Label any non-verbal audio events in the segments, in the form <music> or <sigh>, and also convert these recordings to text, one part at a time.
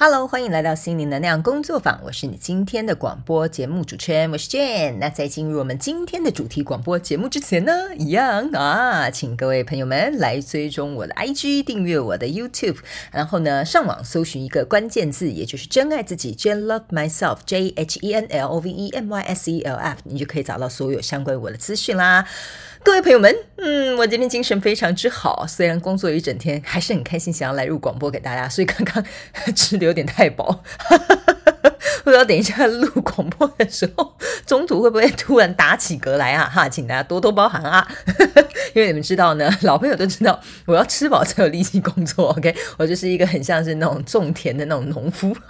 Hello，欢迎来到心灵能量工作坊。我是你今天的广播节目主持人，我是 Jane。那在进入我们今天的主题广播节目之前呢，一样啊，请各位朋友们来追踪我的 IG，订阅我的 YouTube，然后呢，上网搜寻一个关键字，也就是真爱自己，Jane Love Myself，J H E N L O V E M Y S E L F，你就可以找到所有相关我的资讯啦。各位朋友们，嗯，我今天精神非常之好，虽然工作一整天，还是很开心，想要来录广播给大家，所以刚刚吃的有点太饱。<laughs> 不知道等一下录广播的时候，中途会不会突然打起嗝来啊？哈，请大家多多包涵啊！<laughs> 因为你们知道呢，老朋友都知道，我要吃饱才有力气工作。OK，我就是一个很像是那种种田的那种农夫。<laughs>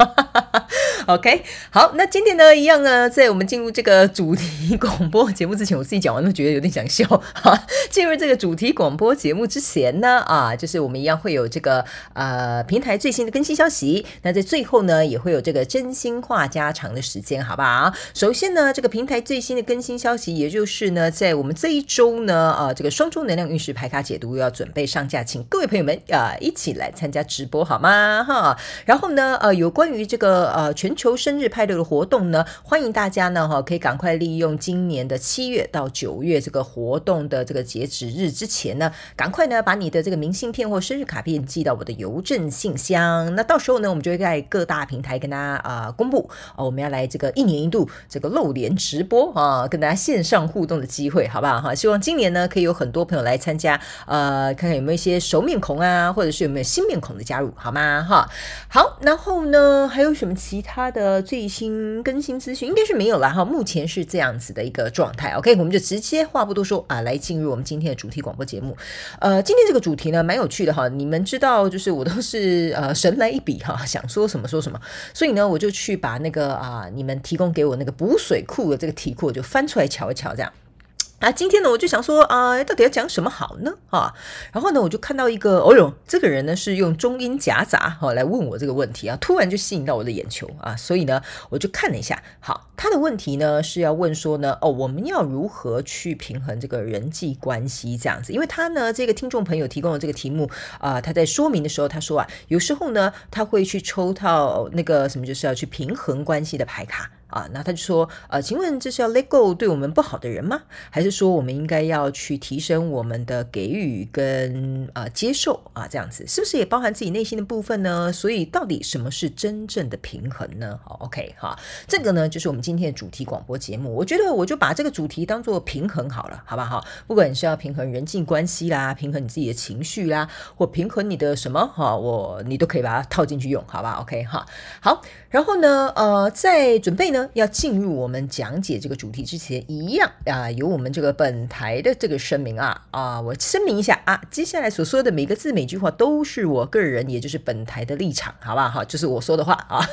<laughs> OK，好，那今天呢，一样呢，在我们进入这个主题广播节目之前，我自己讲完都觉得有点想笑。哈，<laughs> 进入这个主题广播节目之前呢，啊，就是我们一样会有这个呃平台最新的更新消息。那在最后呢，也会有这个真心话。话家常的时间，好不好？首先呢，这个平台最新的更新消息，也就是呢，在我们这一周呢，啊，这个双周能量运势排卡解读要准备上架，请各位朋友们啊一起来参加直播，好吗？哈，然后呢，呃，有关于这个呃全球生日派对的活动呢，欢迎大家呢哈，可以赶快利用今年的七月到九月这个活动的这个截止日之前呢，赶快呢把你的这个明信片或生日卡片寄到我的邮政信箱，那到时候呢，我们就会在各大平台跟大家啊、公布。哦，我们要来这个一年一度这个露脸直播啊，跟大家线上互动的机会，好不好哈？希望今年呢可以有很多朋友来参加，呃，看看有没有一些熟面孔啊，或者是有没有新面孔的加入，好吗？哈，好，然后呢还有什么其他的最新更新资讯？应该是没有了哈，目前是这样子的一个状态。OK，我们就直接话不多说啊，来进入我们今天的主题广播节目。呃，今天这个主题呢蛮有趣的哈，你们知道，就是我都是呃神来一笔哈，<laughs> 想说什么说什么，所以呢我就去把。那个啊，你们提供给我那个补水库的这个题库，我就翻出来瞧一瞧，这样。啊，今天呢，我就想说啊，到底要讲什么好呢？啊，然后呢，我就看到一个，哦哟，这个人呢是用中英夹杂哈来问我这个问题啊，突然就吸引到我的眼球啊，所以呢，我就看了一下。好，他的问题呢是要问说呢，哦，我们要如何去平衡这个人际关系这样子？因为他呢，这个听众朋友提供的这个题目啊，他在说明的时候他说啊，有时候呢，他会去抽到那个什么，就是要去平衡关系的牌卡。啊，那他就说，呃，请问这是要 let go 对我们不好的人吗？还是说我们应该要去提升我们的给予跟呃接受啊？这样子是不是也包含自己内心的部分呢？所以到底什么是真正的平衡呢？好，OK 哈，这个呢就是我们今天的主题广播节目。我觉得我就把这个主题当做平衡好了，好不好？不管是要平衡人际关系啦，平衡你自己的情绪啦，或平衡你的什么哈，我你都可以把它套进去用，好吧？OK 哈，好，然后呢，呃，在准备呢。要进入我们讲解这个主题之前，一样啊，有我们这个本台的这个声明啊啊，我声明一下啊，接下来所说的每个字每句话都是我个人，也就是本台的立场，好不好？哈，就是我说的话啊，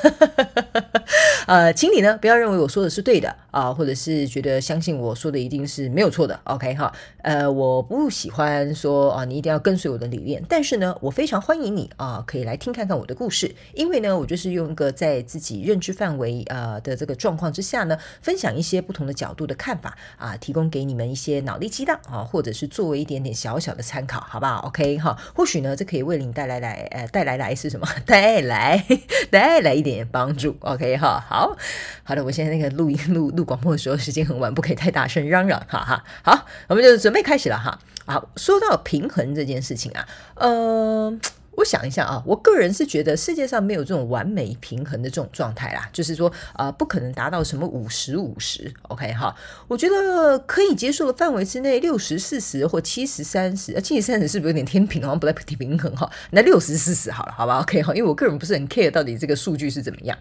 <laughs> 呃，请你呢不要认为我说的是对的啊，或者是觉得相信我说的一定是没有错的，OK 哈，呃，我不喜欢说啊，你一定要跟随我的理念，但是呢，我非常欢迎你啊，可以来听看看我的故事，因为呢，我就是用一个在自己认知范围啊的这个。状况之下呢，分享一些不同的角度的看法啊，提供给你们一些脑力激荡啊，或者是作为一点点小小的参考，好不好？OK 哈，或许呢，这可以为你带来来呃带来来是什么？<laughs> 带来 <laughs> 带来一点点帮助。OK 哈，好好的，我现在那个录音 <laughs> 录录广播的时候时间很晚，不可以太大声嚷嚷，哈哈。好，我们就准备开始了哈。好，说到平衡这件事情啊，嗯、我想一下啊，我个人是觉得世界上没有这种完美平衡的这种状态啦，就是说啊、不可能达到什么五十五十，OK 哈？我觉得可以接受的范围之内，六十四十或七十三十，七十三十是不是有点天平，好像不太平衡哈？那六十四十好了，好吧？OK 哈？因为我个人不是很 care 到底这个数据是怎么样，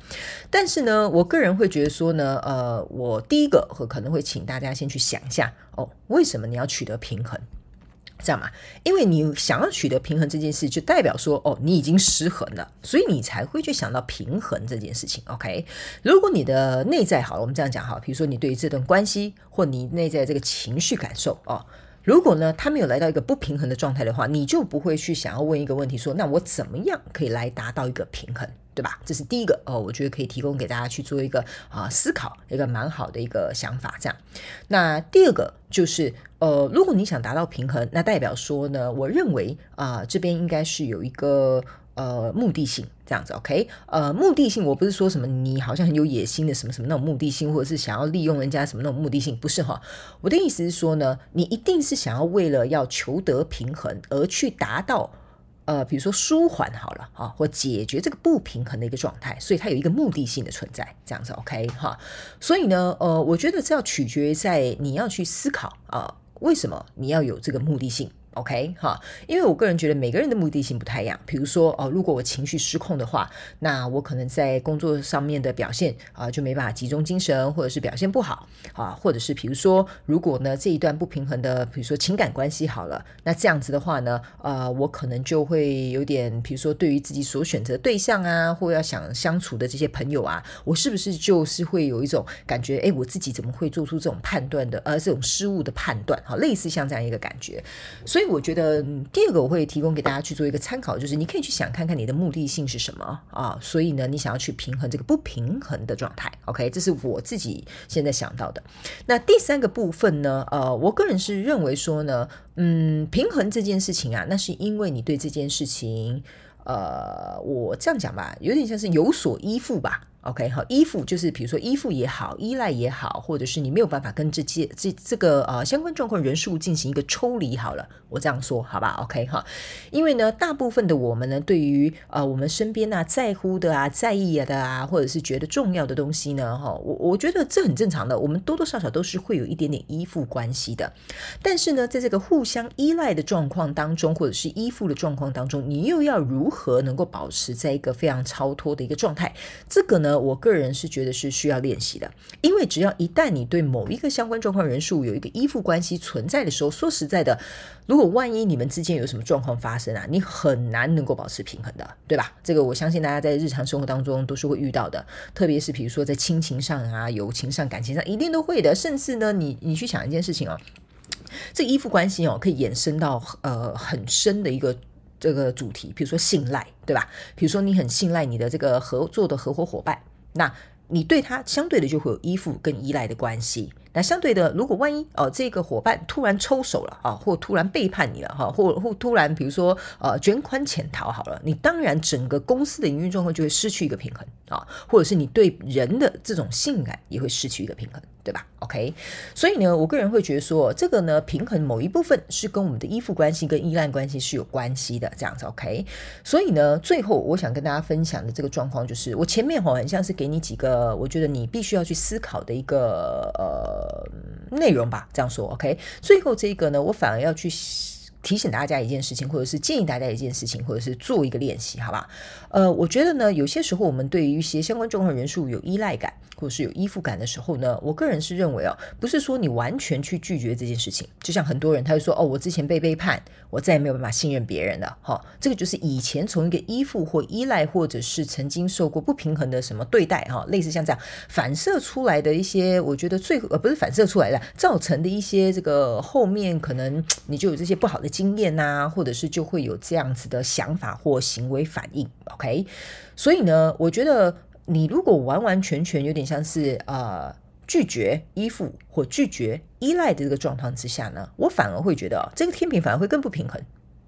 但是呢，我个人会觉得说呢，呃，我第一个可能会请大家先去想一下哦，为什么你要取得平衡？这样嘛，因为你想要取得平衡这件事，就代表说，哦，你已经失衡了，所以你才会去想到平衡这件事情。OK，如果你的内在好了，我们这样讲哈，比如说你对于这段关系或你内在这个情绪感受哦。如果呢，他没有来到一个不平衡的状态的话，你就不会去想要问一个问题，说，那我怎么样可以来达到一个平衡，对吧？这是第一个哦，我觉得可以提供给大家去做一个啊思考，一个蛮好的一个想法。这样，那第二个就是，呃，如果你想达到平衡，那代表说呢，我认为啊，这边应该是有一个呃目的性这样子，OK？呃，目的性我不是说什么你好像很有野心的什么什么那种目的性，或者是想要利用人家什么那种目的性，不是哈。我的意思是说呢，你一定是想要为了要求得平衡而去达到。呃，比如说舒缓好了啊，或解决这个不平衡的一个状态，所以它有一个目的性的存在，这样子 OK 哈。所以呢，呃，我觉得这要取决在你要去思考啊，为什么你要有这个目的性。OK 哈，因为我个人觉得每个人的目的性不太一样。比如说哦，如果我情绪失控的话，那我可能在工作上面的表现啊、就没办法集中精神，或者是表现不好啊，或者是比如说如果呢这一段不平衡的，比如说情感关系好了，那这样子的话呢，呃，我可能就会有点，比如说对于自己所选择对象啊，或要想相处的这些朋友啊，我是不是就是会有一种感觉，哎，我自己怎么会做出这种判断的，呃，这种失误的判断，哈，类似像这样一个感觉，所以。我觉得第二个我会提供给大家去做一个参考，就是你可以去想看看你的目的性是什么啊？所以呢，你想要去平衡这个不平衡的状态，OK？这是我自己现在想到的。那第三个部分呢？呃，我个人是认为说呢，嗯，平衡这件事情啊，那是因为你对这件事情，呃，我这样讲吧，有点像是有所依附吧。OK，好，依附就是比如说依附也好，依赖也好，或者是你没有办法跟这些这这个呃相关状况人数进行一个抽离好了，我这样说好吧？OK 哈，因为呢，大部分的我们呢，对于呃我们身边啊在乎的啊在意的啊，或者是觉得重要的东西呢，哈，我我觉得这很正常的，我们多多少少都是会有一点点依附关系的。但是呢，在这个互相依赖的状况当中，或者是依附的状况当中，你又要如何能够保持在一个非常超脱的一个状态？这个呢？我个人是觉得是需要练习的，因为只要一旦你对某一个相关状况人数有一个依附关系存在的时候，说实在的，如果万一你们之间有什么状况发生啊，你很难能够保持平衡的，对吧？这个我相信大家在日常生活当中都是会遇到的，特别是比如说在亲情上啊、友情上、感情上，一定都会的。甚至呢，你你去想一件事情哦，这依附关系哦，可以延伸到呃很深的一个。这个主题，比如说信赖，对吧？比如说你很信赖你的这个合作的合伙伙伴，那你对他相对的就会有依附跟依赖的关系。那相对的，如果万一哦这个伙伴突然抽手了啊，或突然背叛你了哈，或或突然比如说呃卷款潜逃好了，你当然整个公司的营运状况就会失去一个平衡啊，或者是你对人的这种信赖也会失去一个平衡。对吧？OK，所以呢，我个人会觉得说，这个呢，平衡某一部分是跟我们的依附关系跟依赖关系是有关系的，这样子 OK。所以呢，最后我想跟大家分享的这个状况就是，我前面好像是给你几个，我觉得你必须要去思考的一个呃内容吧，这样说 OK。最后这个呢，我反而要去。提醒大家一件事情，或者是建议大家一件事情，或者是做一个练习，好吧？呃，我觉得呢，有些时候我们对于一些相关状况人数有依赖感，或者是有依附感的时候呢，我个人是认为哦，不是说你完全去拒绝这件事情。就像很多人他会说，哦，我之前被背叛，我再也没有办法信任别人了，哈、这个就是以前从一个依附或依赖，或者是曾经受过不平衡的什么对待，哈、类似像这样反射出来的一些，我觉得最呃不是反射出来的，造成的一些这个后面可能你就有这些不好的。经验呐，或者是就会有这样子的想法或行为反应，OK？所以呢，我觉得你如果完完全全有点像是呃拒绝依附或拒绝依赖的这个状况之下呢，我反而会觉得这个天平反而会更不平衡。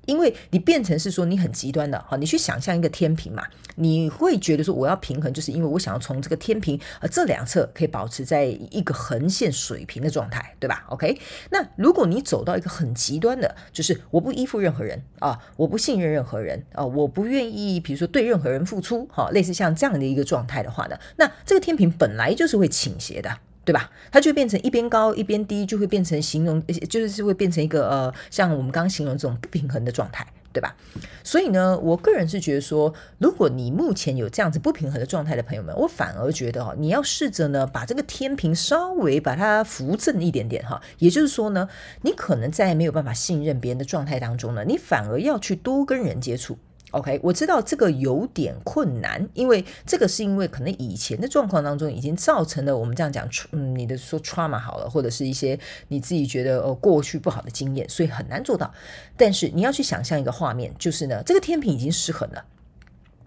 因为你变成是说你很极端的哈，你去想象一个天平嘛，你会觉得说我要平衡，就是因为我想要从这个天平呃这两侧可以保持在一个横线水平的状态，对吧？OK，那如果你走到一个很极端的，就是我不依附任何人啊，我不信任任何人啊，我不愿意比如说对任何人付出，哈，类似像这样的一个状态的话呢，那这个天平本来就是会倾斜的。对吧？它就变成一边高一边低，就会变成形容，就是会变成一个呃，像我们刚刚形容这种不平衡的状态，对吧？所以呢，我个人是觉得说，如果你目前有这样子不平衡的状态的朋友们，我反而觉得哈，你要试着呢，把这个天平稍微把它扶正一点点哈。也就是说呢，你可能在没有办法信任别人的状态当中呢，你反而要去多跟人接触。OK，我知道这个有点困难，因为这个是因为可能以前的状况当中已经造成了我们这样讲，嗯，你的说 trauma 好了，或者是一些你自己觉得呃过去不好的经验，所以很难做到。但是你要去想象一个画面，就是呢，这个天平已经失衡了。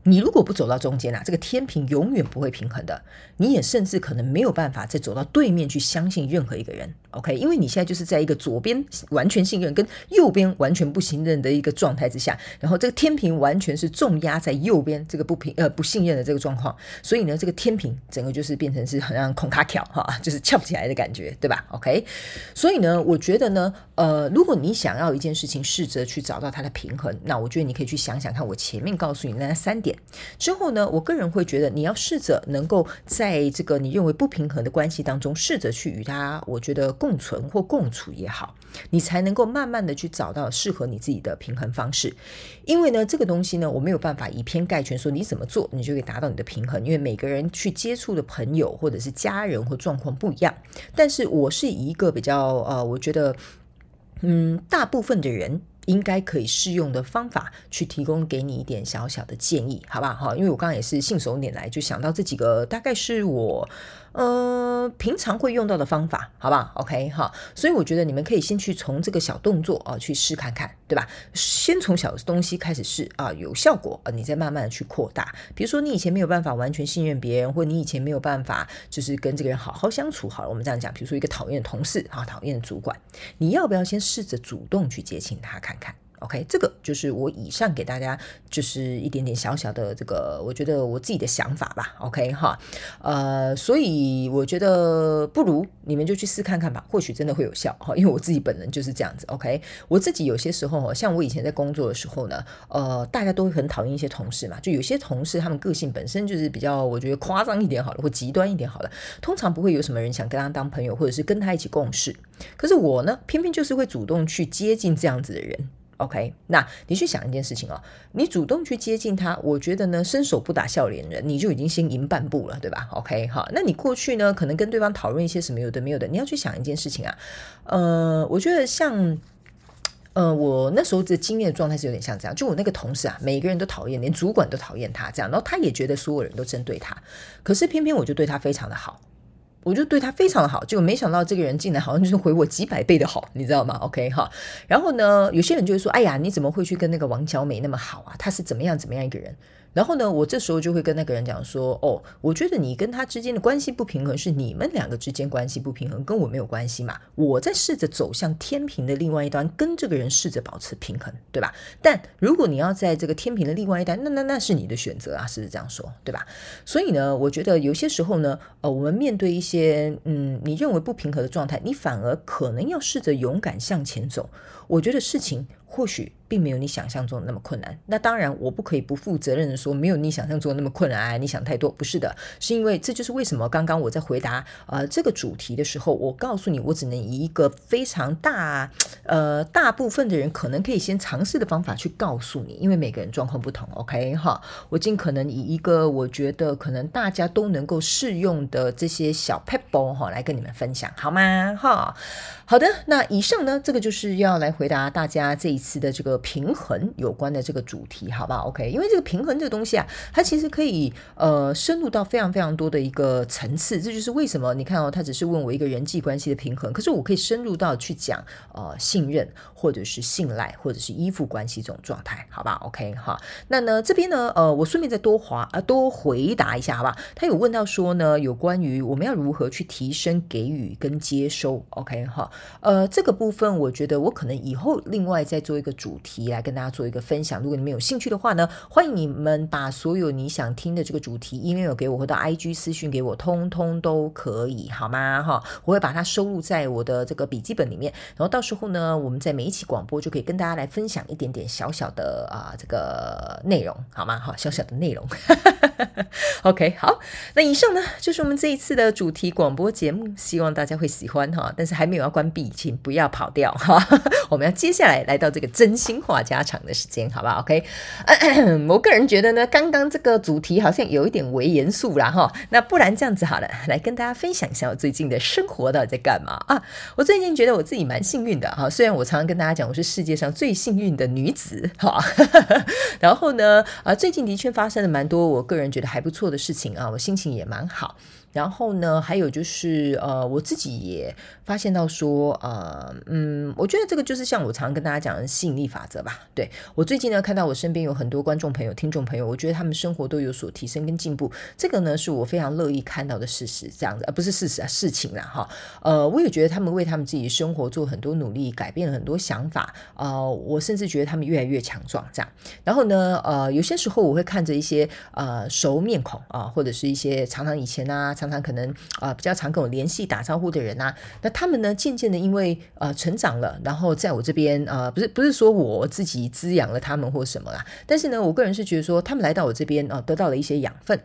你如果不走到中间啊，这个天平永远不会平衡的。你也甚至可能没有办法再走到对面去相信任何一个人，OK？因为你现在就是在一个左边完全信任跟右边完全不信任的一个状态之下，然后这个天平完全是重压在右边这个不平呃不信任的这个状况，所以呢，这个天平整个就是变成是好像孔卡巧哈，就是翘不起来的感觉，对吧？OK？所以呢，我觉得呢，呃，如果你想要一件事情试着去找到它的平衡，那我觉得你可以去想想看，我前面告诉你那三点。之后呢，我个人会觉得你要试着能够在这个你认为不平衡的关系当中，试着去与他，我觉得共存或共处也好，你才能够慢慢的去找到适合你自己的平衡方式。因为呢，这个东西呢，我没有办法以偏概全说你怎么做你就可以达到你的平衡，因为每个人去接触的朋友或者是家人或状况不一样。但是我是一个比较呃，我觉得嗯，大部分的人。应该可以适用的方法，去提供给你一点小小的建议，好不好？哈，因为我刚刚也是信手拈来，就想到这几个，大概是我。呃，平常会用到的方法，好不好？OK 哈，所以我觉得你们可以先去从这个小动作啊去试看看，对吧？先从小东西开始试啊，有效果啊，你再慢慢的去扩大。比如说你以前没有办法完全信任别人，或你以前没有办法就是跟这个人好好相处，好了，我们这样讲，比如说一个讨厌的同事啊，讨厌的主管，你要不要先试着主动去接近他看看？OK，这个就是我以上给大家就是一点点小小的这个，我觉得我自己的想法吧。OK 哈，呃，所以我觉得不如你们就去试看看吧，或许真的会有效哈。因为我自己本人就是这样子。OK，我自己有些时候像我以前在工作的时候呢，呃，大家都会很讨厌一些同事嘛，就有些同事他们个性本身就是比较我觉得夸张一点好了，或极端一点好了，通常不会有什么人想跟他当朋友，或者是跟他一起共事。可是我呢，偏偏就是会主动去接近这样子的人。OK，那你去想一件事情哦，你主动去接近他，我觉得呢，伸手不打笑脸人，你就已经先赢半步了，对吧？OK，好，那你过去呢，可能跟对方讨论一些什么有的没有的，你要去想一件事情啊，呃，我觉得像，呃，我那时候的经验状态是有点像这样，就我那个同事啊，每个人都讨厌，连主管都讨厌他，这样，然后他也觉得所有人都针对他，可是偏偏我就对他非常的好。我就对他非常的好，结果没想到这个人进来好像就是回我几百倍的好，你知道吗？OK 哈，然后呢，有些人就会说，哎呀，你怎么会去跟那个王小美那么好啊？她是怎么样怎么样一个人？然后呢，我这时候就会跟那个人讲说，哦，我觉得你跟他之间的关系不平衡，是你们两个之间关系不平衡，跟我没有关系嘛。我在试着走向天平的另外一端，跟这个人试着保持平衡，对吧？但如果你要在这个天平的另外一端，那那那是你的选择啊，是这样说，对吧？所以呢，我觉得有些时候呢，呃，我们面对一些嗯，你认为不平衡的状态，你反而可能要试着勇敢向前走。我觉得事情。或许并没有你想象中的那么困难。那当然，我不可以不负责任的说没有你想象中的那么困难。啊，你想太多，不是的，是因为这就是为什么刚刚我在回答呃这个主题的时候，我告诉你，我只能以一个非常大呃大部分的人可能可以先尝试的方法去告诉你，因为每个人状况不同。OK 哈，我尽可能以一个我觉得可能大家都能够适用的这些小 pebble 哈来跟你们分享，好吗？哈，好的，那以上呢，这个就是要来回答大家这一。次的这个平衡有关的这个主题，好不好？OK，因为这个平衡这个东西啊，它其实可以呃深入到非常非常多的一个层次。这就是为什么你看哦，他只是问我一个人际关系的平衡，可是我可以深入到去讲呃信任或者是信赖或者是依附关系这种状态，好吧？OK 哈，那呢这边呢呃我顺便再多划啊多回答一下，好吧？他有问到说呢有关于我们要如何去提升给予跟接收，OK 哈，呃这个部分我觉得我可能以后另外再。做一个主题题来跟大家做一个分享。如果你们有兴趣的话呢，欢迎你们把所有你想听的这个主题 email 给我，或者 IG 私讯给我，通通都可以，好吗？哈，我会把它收录在我的这个笔记本里面。然后到时候呢，我们在每一期广播就可以跟大家来分享一点点小小的啊、这个内容，好吗？哈，小小的内容。<laughs> OK，好，那以上呢就是我们这一次的主题广播节目，希望大家会喜欢哈。但是还没有要关闭，请不要跑掉哈。<laughs> 我们要接下来来到。这个真心话家常的时间，好不好？OK，<coughs> 我个人觉得呢，刚刚这个主题好像有一点微严肃啦哈。那不然这样子好了，来跟大家分享一下我最近的生活到底在干嘛啊？我最近觉得我自己蛮幸运的哈，虽然我常常跟大家讲我是世界上最幸运的女子哈。<laughs> 然后呢，啊，最近的确发生了蛮多我个人觉得还不错的事情啊，我心情也蛮好。然后呢，还有就是呃，我自己也发现到说，呃，嗯，我觉得这个就是像我常跟大家讲的吸引力法则吧。对，我最近呢，看到我身边有很多观众朋友、听众朋友，我觉得他们生活都有所提升跟进步，这个呢是我非常乐意看到的事实。这样子，而、不是事实啊，事情啦哈。呃，我也觉得他们为他们自己的生活做很多努力，改变了很多想法。呃，我甚至觉得他们越来越强壮。这样，然后呢，呃，有些时候我会看着一些呃熟面孔啊、或者是一些常常以前啊，常常可能啊、比较常跟我联系打招呼的人啊，那他们呢渐渐的因为呃成长了，然后在我这边啊、不是不是说我自己滋养了他们或什么啦，但是呢，我个人是觉得说他们来到我这边啊、得到了一些养分。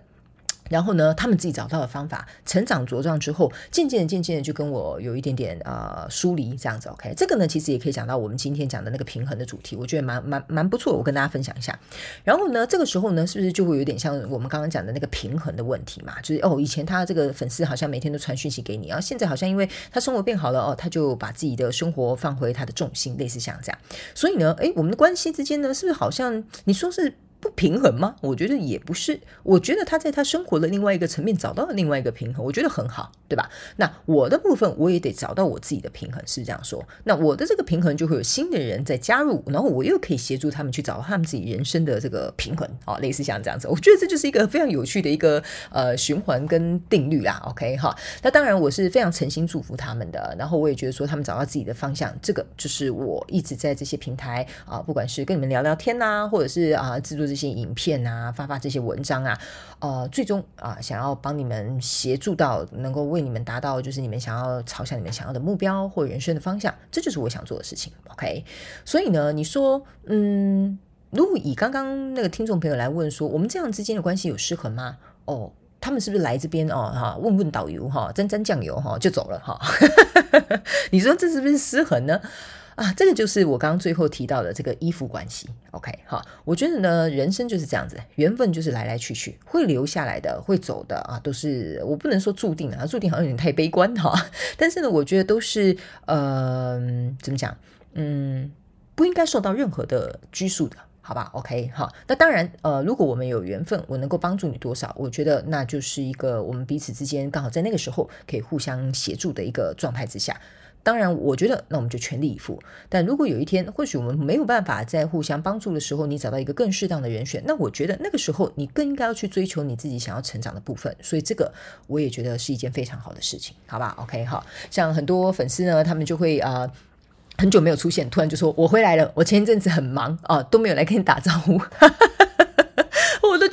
然后呢，他们自己找到了方法，成长茁壮之后，渐渐的、渐渐的就跟我有一点点呃疏离这样子。OK，这个呢，其实也可以讲到我们今天讲的那个平衡的主题，我觉得蛮蛮蛮不错，我跟大家分享一下。然后呢，这个时候呢，是不是就会有点像我们刚刚讲的那个平衡的问题嘛？就是哦，以前他这个粉丝好像每天都传讯息给你，然后现在好像因为他生活变好了哦，他就把自己的生活放回他的重心，类似像这样。所以呢，诶，我们的关系之间呢，是不是好像你说是？不平衡吗？我觉得也不是。我觉得他在他生活的另外一个层面找到了另外一个平衡，我觉得很好，对吧？那我的部分我也得找到我自己的平衡，是这样说。那我的这个平衡就会有新的人在加入，然后我又可以协助他们去找到他们自己人生的这个平衡啊，类似像这样子。我觉得这就是一个非常有趣的一个呃循环跟定律啦。OK 哈，那当然我是非常诚心祝福他们的，然后我也觉得说他们找到自己的方向，这个就是我一直在这些平台啊，不管是跟你们聊聊天呐、或者是啊制作这些影片啊，发发这些文章啊，呃，最终啊，想要帮你们协助到，能够为你们达到，就是你们想要朝向你们想要的目标或人生的方向，这就是我想做的事情。OK，所以呢，你说，嗯，如果以刚刚那个听众朋友来问说，我们这样之间的关系有失衡吗？哦，他们是不是来这边哦，哈，问问导游哈，沾沾酱油哈，就走了哈？<laughs> 你说这是不是失衡呢？啊，这个就是我刚刚最后提到的这个依附关系。OK，好，我觉得呢，人生就是这样子，缘分就是来来去去，会留下来的，会走的啊，都是我不能说注定啊，注定好像有点太悲观哈。但是呢，我觉得都是呃，怎么讲？嗯，不应该受到任何的拘束的，好吧？OK，好，那当然，呃，如果我们有缘分，我能够帮助你多少，我觉得那就是一个我们彼此之间刚好在那个时候可以互相协助的一个状态之下。当然，我觉得那我们就全力以赴。但如果有一天，或许我们没有办法在互相帮助的时候，你找到一个更适当的人选，那我觉得那个时候你更应该要去追求你自己想要成长的部分。所以这个我也觉得是一件非常好的事情，好吧？OK，好，像很多粉丝呢，他们就会啊、很久没有出现，突然就说我回来了，我前一阵子很忙啊，都没有来跟你打招呼。<laughs>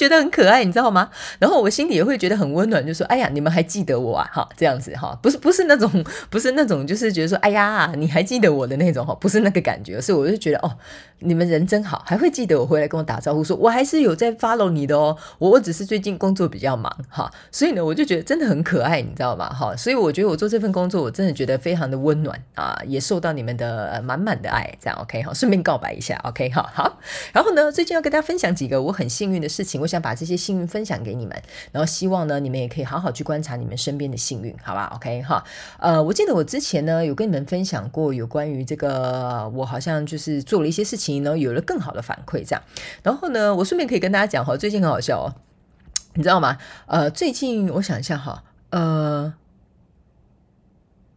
觉得很可爱，你知道吗？然后我心里也会觉得很温暖，就说：“哎呀，你们还记得我啊？哈，这样子哈，不是不是那种，不是那种，就是觉得说，哎呀，你还记得我的那种哈，不是那个感觉，所以我就觉得哦。”你们人真好，还会记得我回来跟我打招呼说，说我还是有在 follow 你的哦。我我只是最近工作比较忙哈，所以呢，我就觉得真的很可爱，你知道吗？哈，所以我觉得我做这份工作，我真的觉得非常的温暖啊，也受到你们的满满的爱，这样 OK 哈。顺便告白一下 OK 哈，好。然后呢，最近要跟大家分享几个我很幸运的事情，我想把这些幸运分享给你们，然后希望呢，你们也可以好好去观察你们身边的幸运，好吧？OK 哈。呃，我记得我之前呢有跟你们分享过有关于这个，我好像就是做了一些事情。然后，有了更好的反馈，这样，然后呢，我顺便可以跟大家讲哈，最近很好笑哦，你知道吗？呃，最近我想一下哈，呃。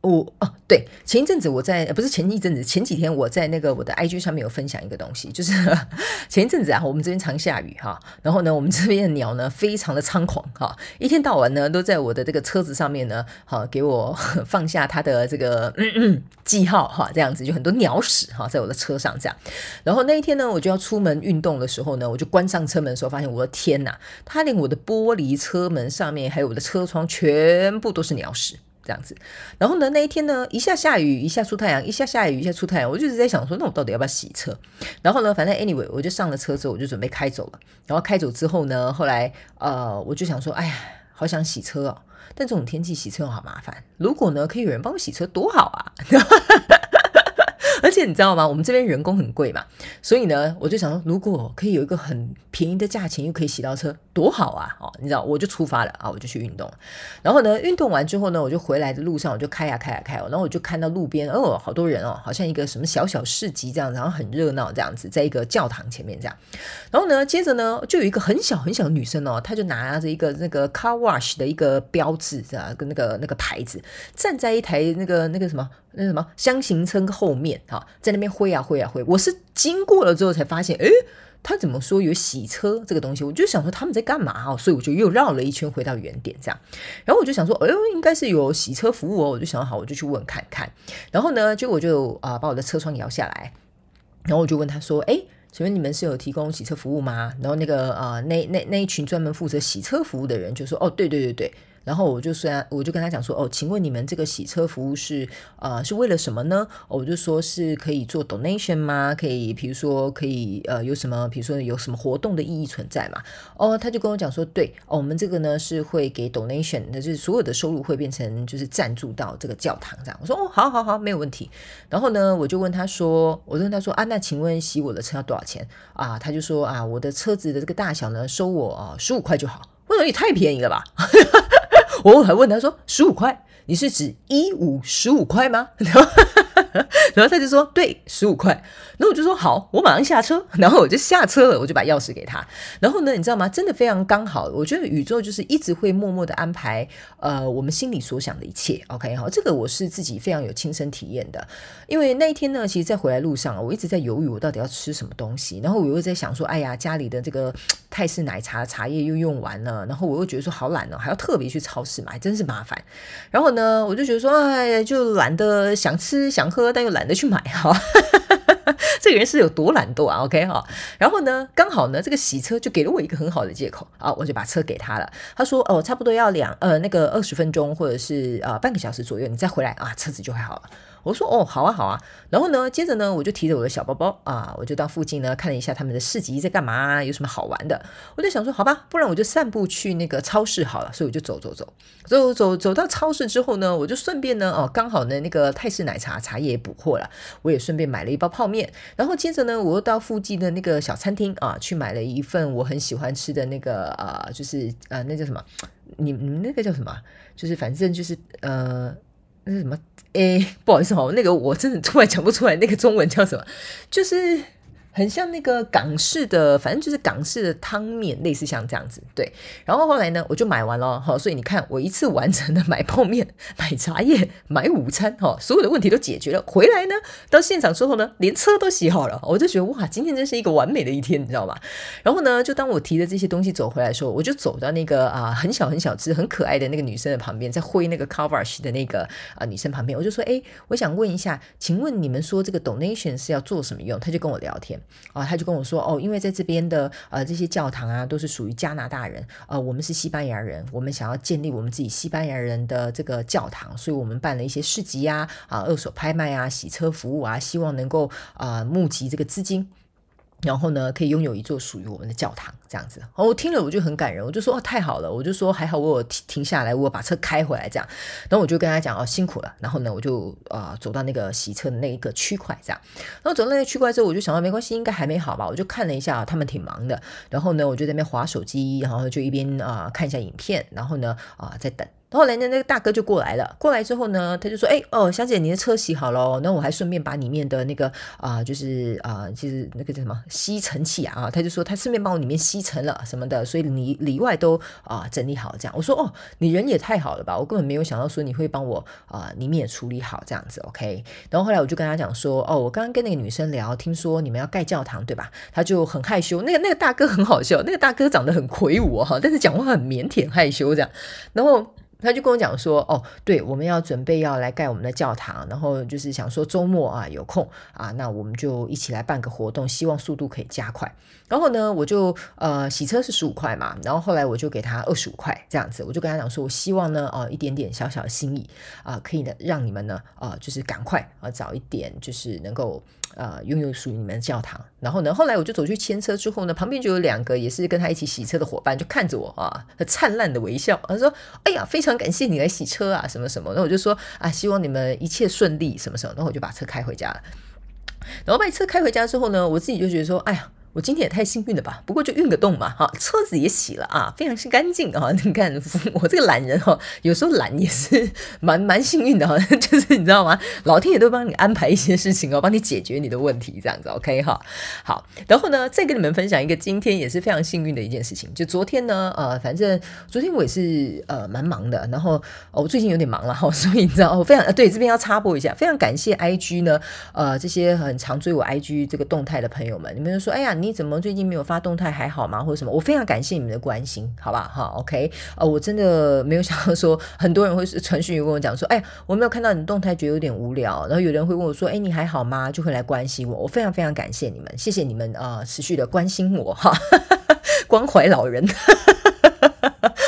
我哦，对，前一阵子我在不是前一阵子，前几天我在那个我的 IG 上面有分享一个东西，就是 <laughs> 前一阵子啊，我们这边常下雨哈，然后呢，我们这边的鸟呢非常的猖狂哈，一天到晚呢都在我的这个车子上面呢，好给我 <laughs> 放下它的这个嗯嗯记号哈，这样子就很多鸟屎哈在我的车上这样，然后那一天呢，我就要出门运动的时候呢，我就关上车门的时候，发现我的天呐，它连我的玻璃车门上面还有我的车窗全部都是鸟屎。这样子，然后呢，那一天呢，一下下雨，一下出太阳，一下下雨，一下出太阳，我就一直在想说，那我到底要不要洗车？然后呢，反正 anyway，我就上了车之后，我就准备开走了。然后开走之后呢，后来呃，我就想说，哎呀，好想洗车哦，但这种天气洗车好麻烦。如果呢，可以有人帮我洗车，多好啊！<laughs> 而且你知道吗？我们这边人工很贵嘛，所以呢，我就想说，如果可以有一个很便宜的价钱，又可以洗到车，多好啊！哦，你知道，我就出发了啊，我就去运动。然后呢，运动完之后呢，我就回来的路上，我就开呀开呀开，然后我就看到路边哦，好多人哦，好像一个什么小小市集这样，然后很热闹这样子，在一个教堂前面这样。然后呢，接着呢，就有一个很小很小的女生哦，她就拿着一个那个 car wash 的一个标志，是吧？跟那个那个牌子，站在一台那个那个什么。那什么箱型车后面哈，在那边挥啊挥啊挥，我是经过了之后才发现，诶，他怎么说有洗车这个东西？我就想说他们在干嘛啊？所以我就又绕了一圈回到原点，这样。然后我就想说，哎呦，应该是有洗车服务哦。我就想好，我就去问看看。然后呢，结果我就啊、把我的车窗摇下来，然后我就问他说，哎，请问你们是有提供洗车服务吗？然后那个、呃、那那那一群专门负责洗车服务的人就说，哦，对对对对。然后我就虽然我就跟他讲说哦，请问你们这个洗车服务是呃是为了什么呢？我就说是可以做 donation 吗？可以比如说可以呃有什么比如说有什么活动的意义存在嘛？哦，他就跟我讲说对哦，我们这个呢是会给 donation，那就是所有的收入会变成就是赞助到这个教堂这样。我说哦，好好好，没有问题。然后呢，我就问他说，我就问他说啊，那请问洗我的车要多少钱啊？他就说啊，我的车子的这个大小呢，收我十五块就好。我说也太便宜了吧。我还问他说：“十五块，你是指一五十五块吗？”然后，<laughs> 然后他就说：“对，十五块。”那我就说好，我马上下车，<laughs> 然后我就下车了，我就把钥匙给他。然后呢，你知道吗？真的非常刚好。我觉得宇宙就是一直会默默的安排，呃，我们心里所想的一切。OK，好，这个我是自己非常有亲身体验的。因为那一天呢，其实，在回来路上，我一直在犹豫，我到底要吃什么东西。然后我又在想说，哎呀，家里的这个泰式奶茶茶叶又用完了，然后我又觉得说好懒哦，还要特别去超市买，真是麻烦。然后呢，我就觉得说，哎，就懒得想吃想喝，但又懒得去买哈。<laughs> 这个人是有多懒惰啊？OK 哈，然后呢，刚好呢，这个洗车就给了我一个很好的借口啊，我就把车给他了。他说哦，差不多要两呃那个二十分钟或者是呃半个小时左右，你再回来啊，车子就会好了。我说哦，好啊，好啊。然后呢，接着呢，我就提着我的小包包啊，我就到附近呢看了一下他们的市集在干嘛，有什么好玩的。我就想说，好吧，不然我就散步去那个超市好了。所以我就走走走走走走到超市之后呢，我就顺便呢，哦，刚好呢那个泰式奶茶茶叶补货了，我也顺便买了一包泡面。然后接着呢，我又到附近的那个小餐厅啊，去买了一份我很喜欢吃的那个呃，就是呃，那叫什么？你你们那个叫什么？就是反正就是呃。那是什么？诶，不好意思哈，那个我真的突然讲不出来，那个中文叫什么？就是。很像那个港式的，反正就是港式的汤面，类似像这样子，对。然后后来呢，我就买完了，好，所以你看，我一次完成的 <laughs> 买泡面、买茶叶、买午餐，哈，所有的问题都解决了。回来呢，到现场之后呢，连车都洗好了，我就觉得哇，今天真是一个完美的一天，你知道吗？然后呢，就当我提着这些东西走回来的时候，我就走到那个啊很小很小只、很可爱的那个女生的旁边，在挥那个 car wash 的那个啊女生旁边，我就说，哎，我想问一下，请问你们说这个 donation 是要做什么用？她就跟我聊天。啊，他就跟我说哦，因为在这边的呃这些教堂啊，都是属于加拿大人，呃，我们是西班牙人，我们想要建立我们自己西班牙人的这个教堂，所以我们办了一些市集呀，啊，二手拍卖啊，洗车服务啊，希望能够啊募集这个资金。然后呢，可以拥有一座属于我们的教堂，这样子。哦，我听了我就很感人，我就说哦，太好了，我就说还好我有停停下来，我把车开回来这样。然后我就跟他讲哦，辛苦了。然后呢，我就啊、走到那个洗车的那一个区块这样。然后走到那个区块之后，我就想到没关系，应该还没好吧？我就看了一下，他们挺忙的。然后呢，我就在那边划手机，然后就一边啊、看一下影片，然后呢啊、在等。然后来呢，那个大哥就过来了。过来之后呢，他就说：“哎哦，小姐，你的车洗好了。那我还顺便把里面的那个啊、就是啊、呃，其实那个叫什么吸尘器啊，他就说他顺便帮我里面吸尘了什么的，所以里里外都啊、整理好这样。我说哦，你人也太好了吧，我根本没有想到说你会帮我啊、呃、里面也处理好这样子。OK。然后后来我就跟他讲说：哦，我刚刚跟那个女生聊，听说你们要盖教堂对吧？他就很害羞。那个那个大哥很好笑，那个大哥长得很魁梧哈，但是讲话很腼腆害羞这样。然后。他就跟我讲说，哦，对，我们要准备要来盖我们的教堂，然后就是想说周末啊有空啊，那我们就一起来办个活动，希望速度可以加快。然后呢，我就呃洗车是十五块嘛，然后后来我就给他二十五块这样子，我就跟他讲说，我希望呢，哦，一点点小小的心意啊，可以呢让你们呢，啊，就是赶快啊早一点，就是能够。啊，拥有属于你们的教堂。然后呢，后来我就走去牵车之后呢，旁边就有两个也是跟他一起洗车的伙伴，就看着我啊，灿烂的微笑。他说：“哎呀，非常感谢你来洗车啊，什么什么。”那我就说：“啊，希望你们一切顺利，什么什么。”然后我就把车开回家了。然后把车开回家之后呢，我自己就觉得说，哎呀。我今天也太幸运了吧！不过就运个动嘛，哈，车子也洗了啊，非常是干净啊。你看 <laughs> 我这个懒人哈，有时候懒也是 <laughs> 蛮蛮幸运的哈，<laughs> 就是你知道吗？老天爷都帮你安排一些事情哦，帮你解决你的问题，这样子 OK 哈。好，然后呢，再跟你们分享一个今天也是非常幸运的一件事情，就昨天呢，呃，反正昨天我也是呃蛮忙的，然后哦我、最近有点忙了哈，所以你知道，我非常对这边要插播一下，非常感谢 IG 呢，呃，这些很常追我 IG 这个动态的朋友们，你们就说，哎呀你。你怎么最近没有发动态还好吗？或者什么？我非常感谢你们的关心，好吧？哈，OK，呃，我真的没有想到说很多人会传讯跟我讲说，哎，我没有看到你的动态，觉得有点无聊。然后有人会问我说，哎，你还好吗？就会来关心我，我非常非常感谢你们，谢谢你们啊，持续的关心我哈，<laughs> 关怀老人。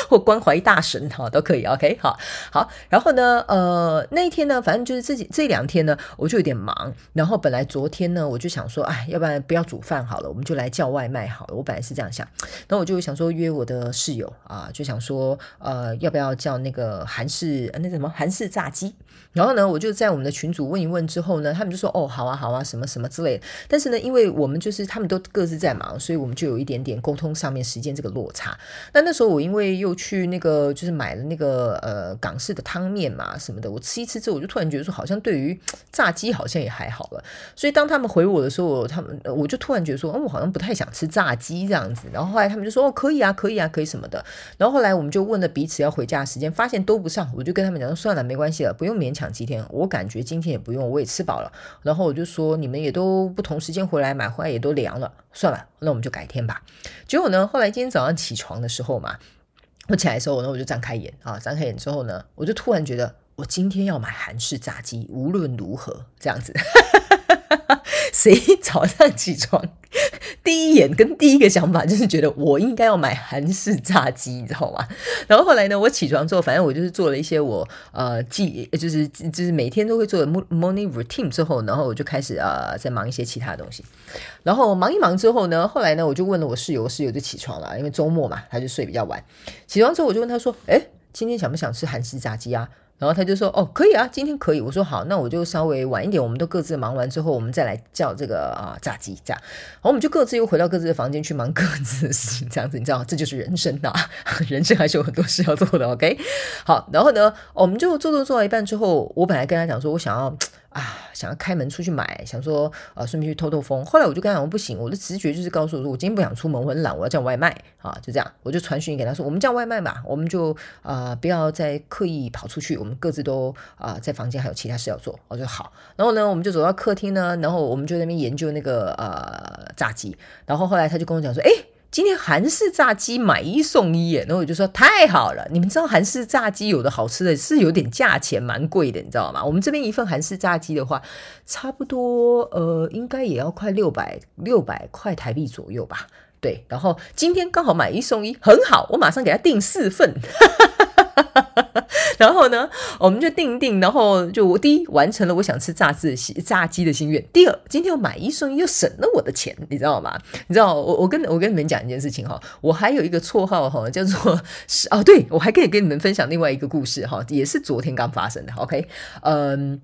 或 <laughs> 关怀大神哈都可以，OK，好，好，然后呢，呃，那一天呢，反正就是自己这两天呢，我就有点忙。然后本来昨天呢，我就想说，哎，要不然不要煮饭好了，我们就来叫外卖好了。我本来是这样想，然后我就想说约我的室友啊，就想说，呃，要不要叫那个韩式那什么韩式炸鸡？然后呢，我就在我们的群组问一问之后呢，他们就说，哦，好啊，好啊，什么什么之类的。但是呢，因为我们就是他们都各自在忙，所以我们就有一点点沟通上面时间这个落差。那那时候我因为又去那个就是买了那个呃港式的汤面嘛什么的，我吃一吃之后，我就突然觉得说，好像对于炸鸡好像也还好了。所以当他们回我的时候，他们我就突然觉得说，哦，我好像不太想吃炸鸡这样子。然后后来他们就说，哦，可以啊，可以啊，可以什么的。然后后来我们就问了彼此要回家的时间，发现都不上，我就跟他们讲说，算了，没关系了，不用勉强几天。我感觉今天也不用，我也吃饱了。然后我就说，你们也都不同时间回来买，回来也都凉了，算了，那我们就改天吧。结果呢，后来今天早上起床的时候嘛。我起来的时候，呢，我就张开眼啊，张开眼之后呢，我就突然觉得，我今天要买韩式炸鸡，无论如何这样子。谁 <laughs> 早上起床 <laughs> 第一眼跟第一个想法就是觉得我应该要买韩式炸鸡，你知道吗？<laughs> 然后后来呢，我起床之后，反正我就是做了一些我呃记，就是就是每天都会做的 morning routine 之后，然后我就开始呃在忙一些其他东西。然后忙一忙之后呢，后来呢，我就问了我室友，我室友就起床了，因为周末嘛，他就睡比较晚。起床之后，我就问他说：“诶，今天想不想吃韩式炸鸡啊？”然后他就说：“哦，可以啊，今天可以。”我说：“好，那我就稍微晚一点，我们都各自忙完之后，我们再来叫这个啊炸鸡这样。然后我们就各自又回到各自的房间去忙各自的事情，这样子，你知道，这就是人生呐，人生还是有很多事要做的。OK，好，然后呢，我们就做做做到一半之后，我本来跟他讲说，我想要。啊，想要开门出去买，想说呃，顺便去透透风。后来我就跟他讲，不行，我的直觉就是告诉我说，我今天不想出门，我很懒，我要叫外卖啊，就这样，我就传讯给他说，我们叫外卖嘛，我们就啊、不要再刻意跑出去，我们各自都啊、在房间还有其他事要做，我就好。然后呢，我们就走到客厅呢，然后我们就那边研究那个呃炸鸡。然后后来他就跟我讲说，哎。今天韩式炸鸡买一送一耶，然后我就说太好了。你们知道韩式炸鸡有的好吃的是有点价钱蛮贵的，你知道吗？我们这边一份韩式炸鸡的话，差不多呃，应该也要快六百六百块台币左右吧。对，然后今天刚好买一送一，很好，我马上给他订四份。<laughs> 然后呢，我们就定一定，然后就我第一完成了我想吃炸鸡的心炸鸡的心愿。第二，今天我买一送一又省了我的钱，你知道吗？你知道我我跟我跟你们讲一件事情哈，我还有一个绰号哈，叫做是哦，对，我还可以跟你们分享另外一个故事哈，也是昨天刚发生的。OK，嗯。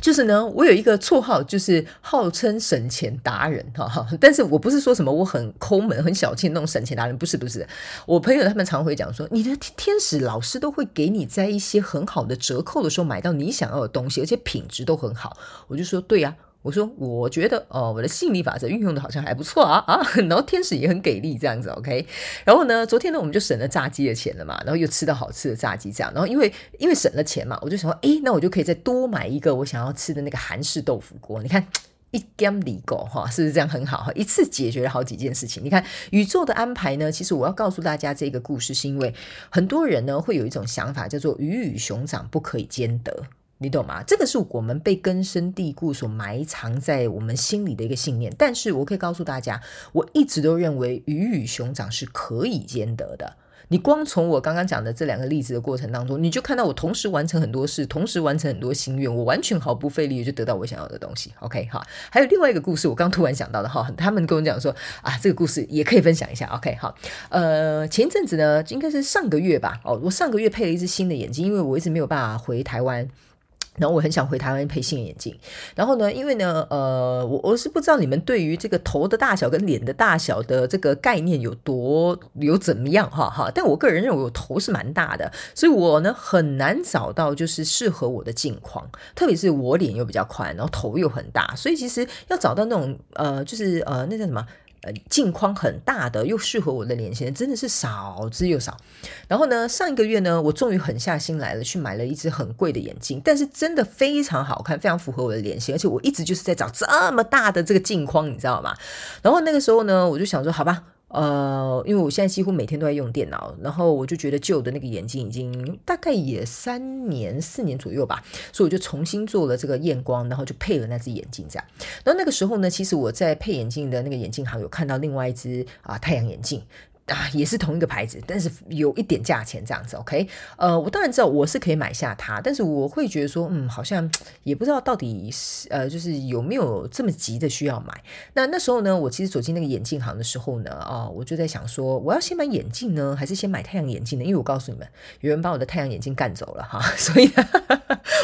就是呢，我有一个绰号，就是号称省钱达人，哈哈。但是我不是说什么我很抠门、很小气那种省钱达人，不是不是。我朋友他们常会讲说，你的天使老师都会给你在一些很好的折扣的时候买到你想要的东西，而且品质都很好。我就说，对呀。我说，我觉得哦，我的吸引力法则运用的好像还不错啊啊，然后天使也很给力这样子，OK。然后呢，昨天呢，我们就省了炸鸡的钱了嘛，然后又吃到好吃的炸鸡这样，然后因为因为省了钱嘛，我就想说，诶，那我就可以再多买一个我想要吃的那个韩式豆腐锅。你看一 gam 里狗哈，是不是这样很好哈？一次解决了好几件事情。你看宇宙的安排呢，其实我要告诉大家这个故事，是因为很多人呢会有一种想法，叫做鱼与熊掌不可以兼得。你懂吗？这个是我们被根深蒂固所埋藏在我们心里的一个信念。但是我可以告诉大家，我一直都认为鱼与熊掌是可以兼得的。你光从我刚刚讲的这两个例子的过程当中，你就看到我同时完成很多事，同时完成很多心愿，我完全毫不费力就得到我想要的东西。OK 哈，还有另外一个故事，我刚突然想到的哈，他们跟我讲说啊，这个故事也可以分享一下。OK 好，呃，前一阵子呢，应该是上个月吧，哦，我上个月配了一只新的眼镜，因为我一直没有办法回台湾。然后我很想回台湾配新眼镜，然后呢，因为呢，呃，我我是不知道你们对于这个头的大小跟脸的大小的这个概念有多有怎么样哈哈，但我个人认为我头是蛮大的，所以我呢很难找到就是适合我的镜框，特别是我脸又比较宽，然后头又很大，所以其实要找到那种呃，就是呃，那叫什么？镜框很大的又适合我的脸型，真的是少之又少。然后呢，上一个月呢，我终于狠下心来了，去买了一只很贵的眼镜，但是真的非常好看，非常符合我的脸型，而且我一直就是在找这么大的这个镜框，你知道吗？然后那个时候呢，我就想说，好吧。呃，因为我现在几乎每天都在用电脑，然后我就觉得旧的那个眼镜已经大概也三年、四年左右吧，所以我就重新做了这个验光，然后就配了那只眼镜这样。然后那个时候呢，其实我在配眼镜的那个眼镜行有看到另外一只啊太阳眼镜。啊，也是同一个牌子，但是有一点价钱这样子，OK？呃，我当然知道我是可以买下它，但是我会觉得说，嗯，好像也不知道到底是呃，就是有没有这么急的需要买。那那时候呢，我其实走进那个眼镜行的时候呢，啊、我就在想说，我要先买眼镜呢，还是先买太阳眼镜呢？因为我告诉你们，有人把我的太阳眼镜干走了哈，所以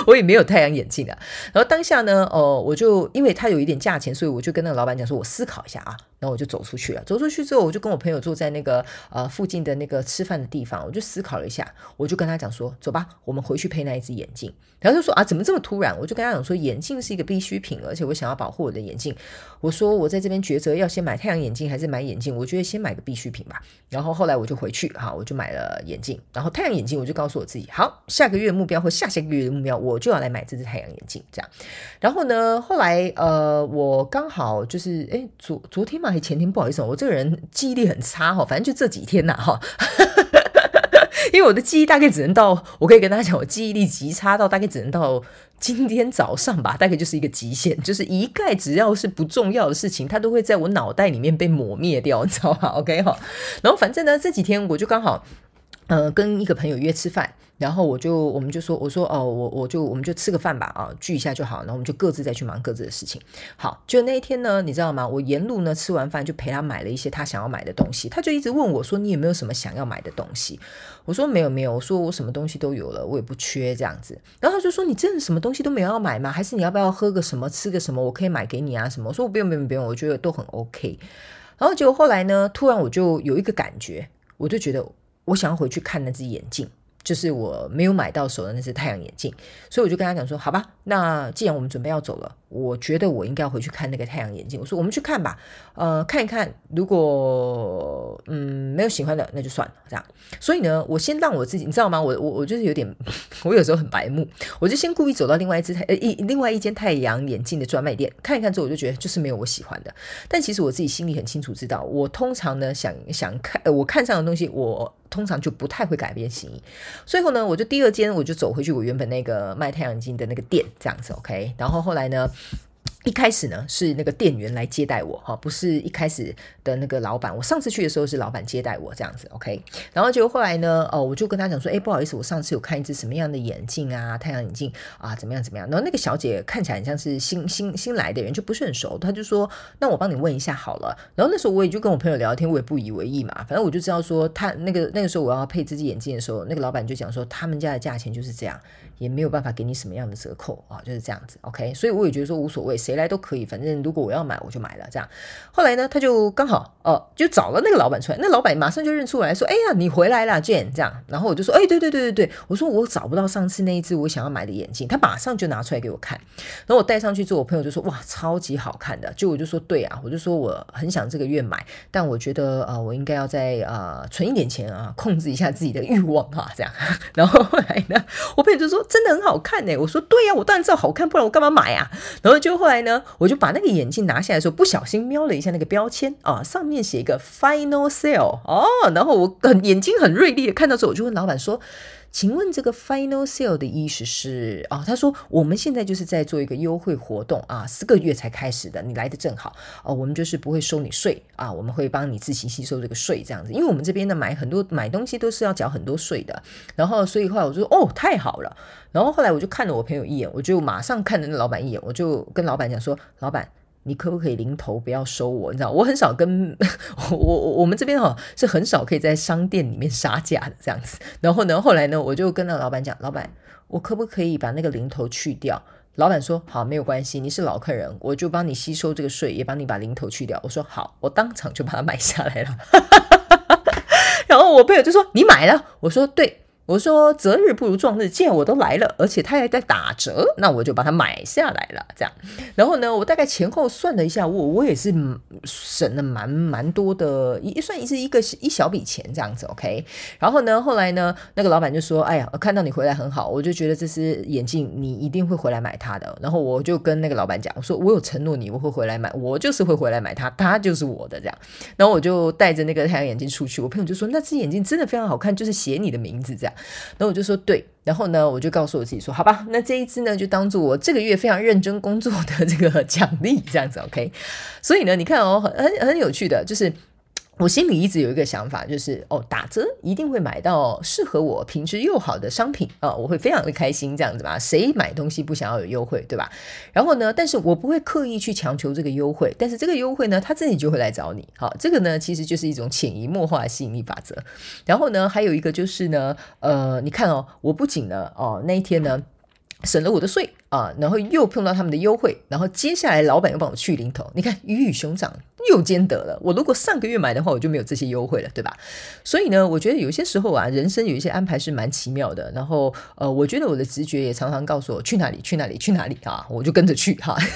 我也没有太阳眼镜了。然后当下呢，哦、我就因为它有一点价钱，所以我就跟那个老板讲说，我思考一下啊。然后我就走出去了。走出去之后，我就跟我朋友坐在那个呃附近的那个吃饭的地方，我就思考了一下，我就跟他讲说：“走吧，我们回去配那一只眼镜。”然后就说：“啊，怎么这么突然？”我就跟他讲说：“眼镜是一个必需品，而且我想要保护我的眼镜。”我说：“我在这边抉择要先买太阳眼镜还是买眼镜，我觉得先买个必需品吧。”然后后来我就回去哈，我就买了眼镜。然后太阳眼镜，我就告诉我自己：“好，下个月目标或下下个月的目标，我我就要来买这只太阳眼镜。”这样。然后呢，后来呃，我刚好就是哎，昨昨天嘛还前天，不好意思。我这个人记忆力很差哈，反正就这几天呐哈，<laughs> 因为我的记忆大概只能到，我可以跟大家讲，我记忆力极差到大概只能到今天早上吧，大概就是一个极限，就是一概只要是不重要的事情，它都会在我脑袋里面被抹灭掉，你知道吧？OK 哈，然后反正呢这几天我就刚好，呃，跟一个朋友约吃饭。然后我就我们就说我说哦我我就我们就吃个饭吧啊聚一下就好，然后我们就各自再去忙各自的事情。好，就那一天呢，你知道吗？我沿路呢吃完饭就陪他买了一些他想要买的东西，他就一直问我说，你有没有什么想要买的东西？我说没有没有，我说我什么东西都有了，我也不缺这样子。然后他就说，你真的什么东西都没有要买吗？还是你要不要喝个什么吃个什么？我可以买给你啊什么？我说我不用不用不用，我觉得都很 OK。然后结果后来呢，突然我就有一个感觉，我就觉得我想要回去看那只眼镜。就是我没有买到手的那只太阳眼镜，所以我就跟他讲说：“好吧，那既然我们准备要走了，我觉得我应该要回去看那个太阳眼镜。”我说：“我们去看吧，呃，看一看，如果嗯没有喜欢的，那就算了。”这样，所以呢，我先让我自己，你知道吗？我我我就是有点，<laughs> 我有时候很白目，我就先故意走到另外一只太呃一另外一间太阳眼镜的专卖店看一看之后，我就觉得就是没有我喜欢的。但其实我自己心里很清楚，知道我通常呢想想看，我看上的东西我。通常就不太会改变心意，最后呢，我就第二间我就走回去我原本那个卖太阳镜的那个店，这样子 OK。然后后来呢，一开始呢是那个店员来接待我哈，不是一开始的那个老板。我上次去的时候是老板接待我这样子，OK。然后就后来呢，哦，我就跟他讲说，哎，不好意思，我上次有看一只什么样的眼镜啊，太阳眼镜啊，怎么样怎么样。然后那个小姐看起来很像是新新新来的人，就不是很熟。她就说，那我帮你问一下好了。然后那时候我也就跟我朋友聊天，我也不以为意嘛，反正我就知道说他那个那个时候我要配这只眼镜的时候，那个老板就讲说他们家的价钱就是这样，也没有办法给你什么样的折扣啊，就是这样子，OK。所以我也觉得说无所谓，谁来都可以，反正如果我要买，我就买了。这样，后来呢，他就刚好哦、呃，就找了那个老板出来。那老板马上就认出来说：“哎呀，你回来了建。”这样，然后我就说：“哎，对对对对对，我说我找不到上次那一只我想要买的眼镜。”他马上就拿出来给我看。然后我戴上去之后，我朋友就说：“哇，超级好看的。”就我就说：“对啊，我就说我很想这个月买，但我觉得呃，我应该要再呃存一点钱啊，控制一下自己的欲望啊。”这样，<laughs> 然后后来呢，我朋友就说：“真的很好看呢。”我说：“对呀，我当然知道好看，不然我干嘛买啊？”然后就后来呢，我就把那个眼镜拿下来的时候，不小心瞄了一下那个标签啊，上面写一个 Final Sale 哦，然后我很眼睛很锐利的看到之后，我就问老板说：“请问这个 Final Sale 的意思是啊？”他说：“我们现在就是在做一个优惠活动啊，四个月才开始的，你来的正好哦，我们就是不会收你税啊，我们会帮你自行吸收这个税这样子，因为我们这边呢买很多买东西都是要缴很多税的，然后所以后来我就说哦，太好了，然后后来我就看了我朋友一眼，我就马上看了那老板一眼，我就跟老板讲说，老板。”你可不可以零头不要收我？你知道，我很少跟 <laughs> 我我我们这边哈是很少可以在商店里面杀价的这样子。然后呢，后来呢，我就跟那个老板讲，老板，我可不可以把那个零头去掉？老板说好，没有关系，你是老客人，我就帮你吸收这个税，也帮你把零头去掉。我说好，我当场就把它买下来了。<laughs> 然后我朋友就说你买了，我说对。我说择日不如撞日，既然我都来了，而且他还在打折，那我就把它买下来了。这样，然后呢，我大概前后算了一下，我我也是省了蛮蛮多的，一算是一个一小笔钱这样子。OK，然后呢，后来呢，那个老板就说：“哎呀，看到你回来很好，我就觉得这只眼镜你一定会回来买它的。”然后我就跟那个老板讲：“我说我有承诺你，我会回来买，我就是会回来买它，它就是我的。”这样，然后我就戴着那个太阳眼镜出去，我朋友就说：“那只眼镜真的非常好看，就是写你的名字这样。”然后我就说对，然后呢，我就告诉我自己说，好吧，那这一次呢，就当做我这个月非常认真工作的这个 <laughs> 奖励，这样子，OK。所以呢，你看哦，很很很有趣的，就是。我心里一直有一个想法，就是哦，打折一定会买到适合我、品质又好的商品啊，我会非常的开心，这样子吧？谁买东西不想要有优惠，对吧？然后呢，但是我不会刻意去强求这个优惠，但是这个优惠呢，他自己就会来找你。好，这个呢，其实就是一种潜移默化的吸引力法则。然后呢，还有一个就是呢，呃，你看哦，我不仅呢，哦，那一天呢，省了我的税啊，然后又碰到他们的优惠，然后接下来老板又帮我去零头，你看鱼与熊掌。又兼得了。我如果上个月买的话，我就没有这些优惠了，对吧？所以呢，我觉得有些时候啊，人生有一些安排是蛮奇妙的。然后，呃，我觉得我的直觉也常常告诉我去哪里，去哪里，去哪里啊，我就跟着去哈。<laughs>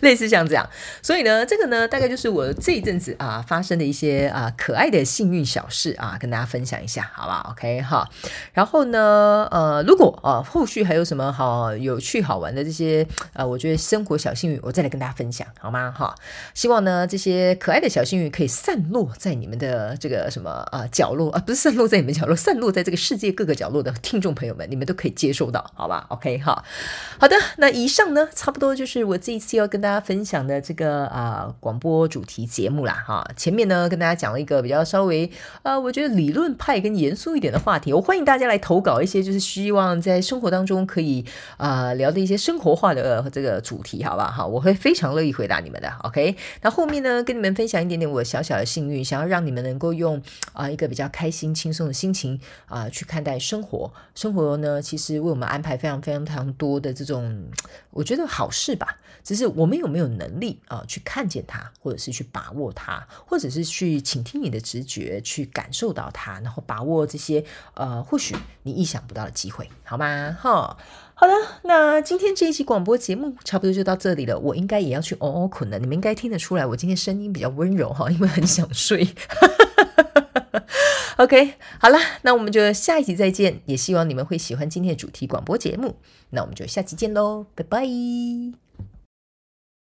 类似像这样。所以呢，这个呢，大概就是我这一阵子啊发生的一些啊可爱的幸运小事啊，跟大家分享一下，好不好？OK 哈。然后呢，呃，如果啊后续还有什么好有趣好玩的这些啊，我觉得生活小幸运，我再来跟大家分享，好吗？哈，希望呢。这些可爱的小幸运可以散落在你们的这个什么啊角落啊，不是散落在你们角落，散落在这个世界各个角落的听众朋友们，你们都可以接收到，好吧？OK 哈，好的，那以上呢，差不多就是我这一次要跟大家分享的这个啊广播主题节目啦哈。前面呢跟大家讲了一个比较稍微啊，我觉得理论派跟严肃一点的话题，我欢迎大家来投稿一些，就是希望在生活当中可以啊聊的一些生活化的这个主题，好吧？哈，我会非常乐意回答你们的。OK，那后。后面呢，跟你们分享一点点我小小的幸运，想要让你们能够用啊、一个比较开心、轻松的心情啊、去看待生活。生活呢，其实为我们安排非常非常非常多的这种，我觉得好事吧。只是我们有没有能力啊、去看见它，或者是去把握它，或者是去倾听你的直觉，去感受到它，然后把握这些呃或许你意想不到的机会，好吗？哈。好的，那今天这一集广播节目差不多就到这里了。我应该也要去哦哦困了，你们应该听得出来，我今天声音比较温柔哈，因为很想睡。<laughs> OK，好了，那我们就下一集再见。也希望你们会喜欢今天的主题广播节目。那我们就下期见喽，拜拜。